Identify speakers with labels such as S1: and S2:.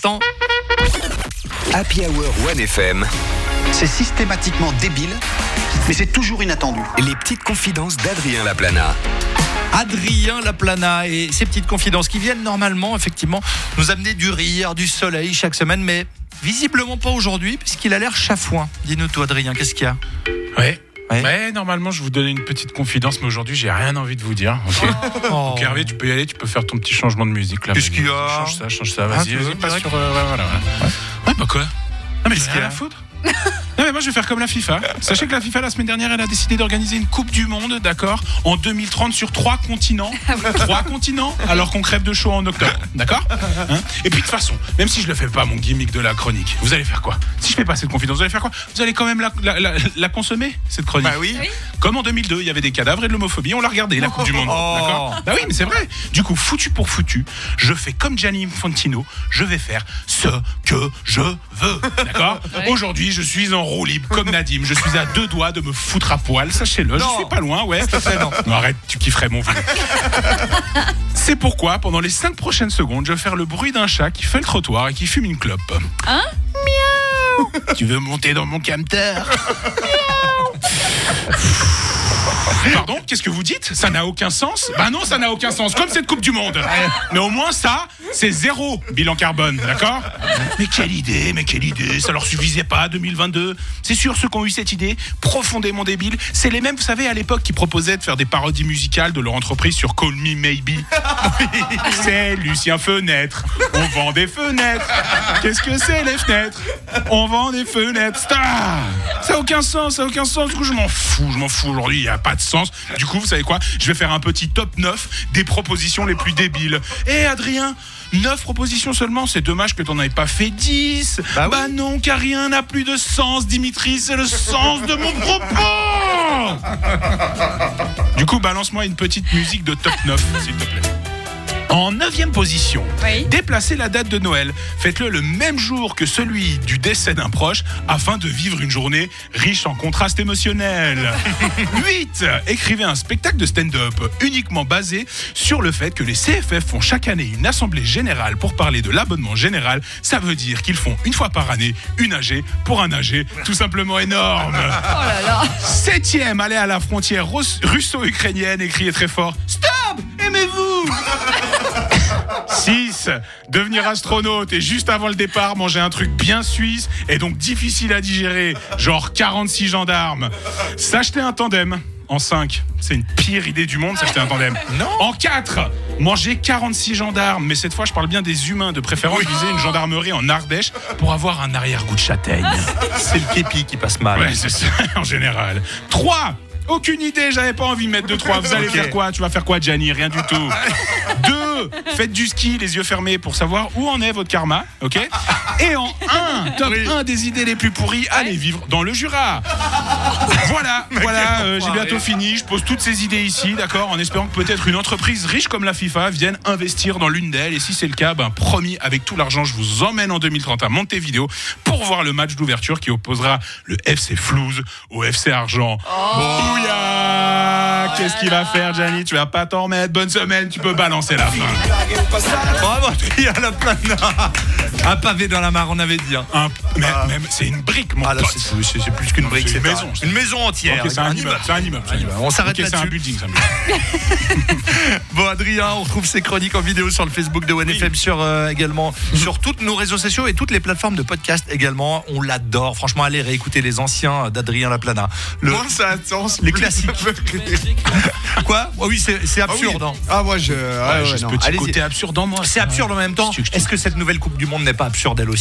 S1: l'instant.
S2: Happy Hour 1FM,
S3: C'est systématiquement débile, mais c'est toujours inattendu.
S2: les petites confidences d'Adrien Laplana.
S1: Adrien Laplana et ses petites confidences qui viennent normalement, effectivement, nous amener du rire, du soleil chaque semaine, mais visiblement pas aujourd'hui, puisqu'il a l'air chafouin. Dis-nous, toi, Adrien, qu'est-ce qu'il y a?
S4: Ouais.
S1: Ouais.
S4: Ouais. normalement, je vous donnais une petite confidence, mais aujourd'hui, j'ai rien envie de vous dire. ok
S1: Oh.
S4: Donc, Hervé, tu peux y aller, tu peux faire ton petit changement de musique là.
S1: Qu'est-ce qu'il y a
S4: Change ça, change ça,
S1: Ah,
S4: vas-y,
S1: tu veux,
S4: vas-y, passe sur. euh, ouais, voilà, voilà. Ouais, bah quoi? Non, mais
S1: Qu'est-ce
S4: j'ai
S1: qu'il y
S4: rien
S1: a
S4: à foutre. Non mais moi je vais faire comme la FIFA. Sachez que la FIFA la semaine dernière elle a décidé d'organiser une Coupe du Monde, d'accord, en 2030 sur trois continents. trois continents, alors qu'on crève de chaud en octobre, d'accord Hein Et puis de toute façon, même si je le fais pas mon gimmick de la chronique, vous allez faire quoi? Si je fais pas cette confidence, vous allez faire quoi? Vous allez quand même la, la- la- la consommer cette chronique?
S1: Bah oui.
S4: Comme en 2002, il y avait des cadavres et de l'homophobie, on l'a regardé la Coupe du Monde,
S1: Oh.
S4: d'accord? Bah oui, mais c'est vrai. Du coup, foutu pour foutu, je fais comme Gianni Infantino, je vais faire ce que je veux, d'accord? Aujourd'hui, je suis en roue libre comme Nadim, je suis à deux doigts de me foutre à poil, sachez-le, je suis pas loin, ouais.
S1: non.
S4: Non, arrête, tu kifferais mon vieux. C'est pourquoi, pendant les 5 prochaines secondes, je vais faire le bruit d'un chat qui fait le trottoir et qui fume une clope.
S5: Hein?
S4: Miaou Tu veux monter dans mon camtar Pardon, qu'est-ce que vous dites? Ça n'a aucun sens? Bah non, ça n'a aucun sens, comme cette Coupe du Monde. Mais au moins ça, c'est zéro bilan carbone, d'accord? Mais quelle idée, mais quelle idée, ça leur suffisait pas 2022. C'est sûr, ceux qui ont eu cette idée, profondément débile, c'est les mêmes, vous savez, à l'époque qui proposaient de faire des parodies musicales de leur entreprise sur Call Me Maybe. c'est Lucien Fenêtre. On vend des fenêtres. Qu'est-ce que c'est les fenêtres? On vend des fenêtres. Star ça n'a aucun sens, ça n'a aucun sens. Du coup, je m'en fous, je m'en fous aujourd'hui, il n'y a pas de sens. Du coup, vous savez quoi? Je vais faire un petit top 9 des propositions les plus débiles. Eh Adrien 9 propositions seulement, c'est dommage que t'en aies pas fait 10.
S1: Bah oui.
S4: non, car rien n'a plus de sens, Dimitri, c'est le sens de mon propos Du coup, balance-moi une petite musique de top 9, s'il te plaît. En neuvième position,
S5: Oui.
S4: déplacez la date de Noël. Faites-le le même jour que celui du décès d'un proche afin de vivre une journée riche en contrastes émotionnels. 8. Écrivez un spectacle de stand-up uniquement basé sur le fait que les CFF font chaque année une assemblée générale pour parler de l'abonnement général. Ça veut dire qu'ils font une fois par année une AG pour un AG tout simplement énorme.
S5: Oh là là.
S4: Septième, allez à la frontière russ- russo-ukrainienne et criez très fort Stop Aimez-vous 6. Devenir astronaute et juste avant le départ manger un truc bien suisse et donc difficile à digérer, genre 46 gendarmes. S'acheter un tandem. En 5, c'est une pire idée du monde, s'acheter un tandem.
S1: Non.
S4: En 4, manger 46 gendarmes, mais cette fois je parle bien des humains, de préférence viser une gendarmerie en Ardèche pour avoir un arrière-goût de châtaigne.
S1: C'est le képi qui passe mal.
S4: Ouais, c'est ça, en général. 3 aucune idée, j'avais pas envie de mettre de 3. Vous allez faire quoi? Tu vas faire quoi, Gianni? Rien du tout. 2. Faites du ski, les yeux fermés, pour savoir où en est votre karma. Ok Et en 1, top 1 des idées les plus pourries, allez vivre dans le Jura. Voilà, voilà, euh, j'ai bientôt fini. Je pose toutes ces idées ici, d'accord En espérant que peut-être une entreprise riche comme la FIFA vienne investir dans l'une d'elles. Et si c'est le cas, ben, promis, avec tout l'argent, je vous emmène en 2030 à Montevideo pour voir le match d'ouverture qui opposera le FC Flouze au FC Argent. Bouya Qu'est-ce qu'il va faire, Gianni Tu vas pas t'en remettre. Bonne semaine, tu peux balancer la fin.
S1: Bravo, Adrien Laplana. Un pavé dans la mare, on avait dit. hein.
S4: Un- mais- mais c'est une brique, mon
S1: Ah là, c'est plus qu'une brique,
S4: c'est une
S1: un-
S4: maison,
S1: Une maison entière.
S4: C'est un, immeuble. C'est un.
S1: On s'arrête là-dessus.
S4: building. c'est un building.
S1: Bon Adrien, on retrouve ces chroniques en vidéo sur le Facebook de OneFM, sur euh, également sur toutes nos réseaux sociaux et toutes les plateformes de podcast également. On l'adore. Franchement, allez réécouter les anciens d'Adrien Laplana. Le,
S6: ça a de sens.
S1: les classiques. Quoi? Oh Oui, c'est c'est absurde. hein.
S6: Ah, moi, je. ah,
S4: Ouais,
S6: ouais,
S4: j'ai ce
S6: non.
S4: petit côté absurde en moi.
S1: C'est absurde en même temps. Est-ce que cette nouvelle Coupe du Monde n'est pas absurde elle aussi?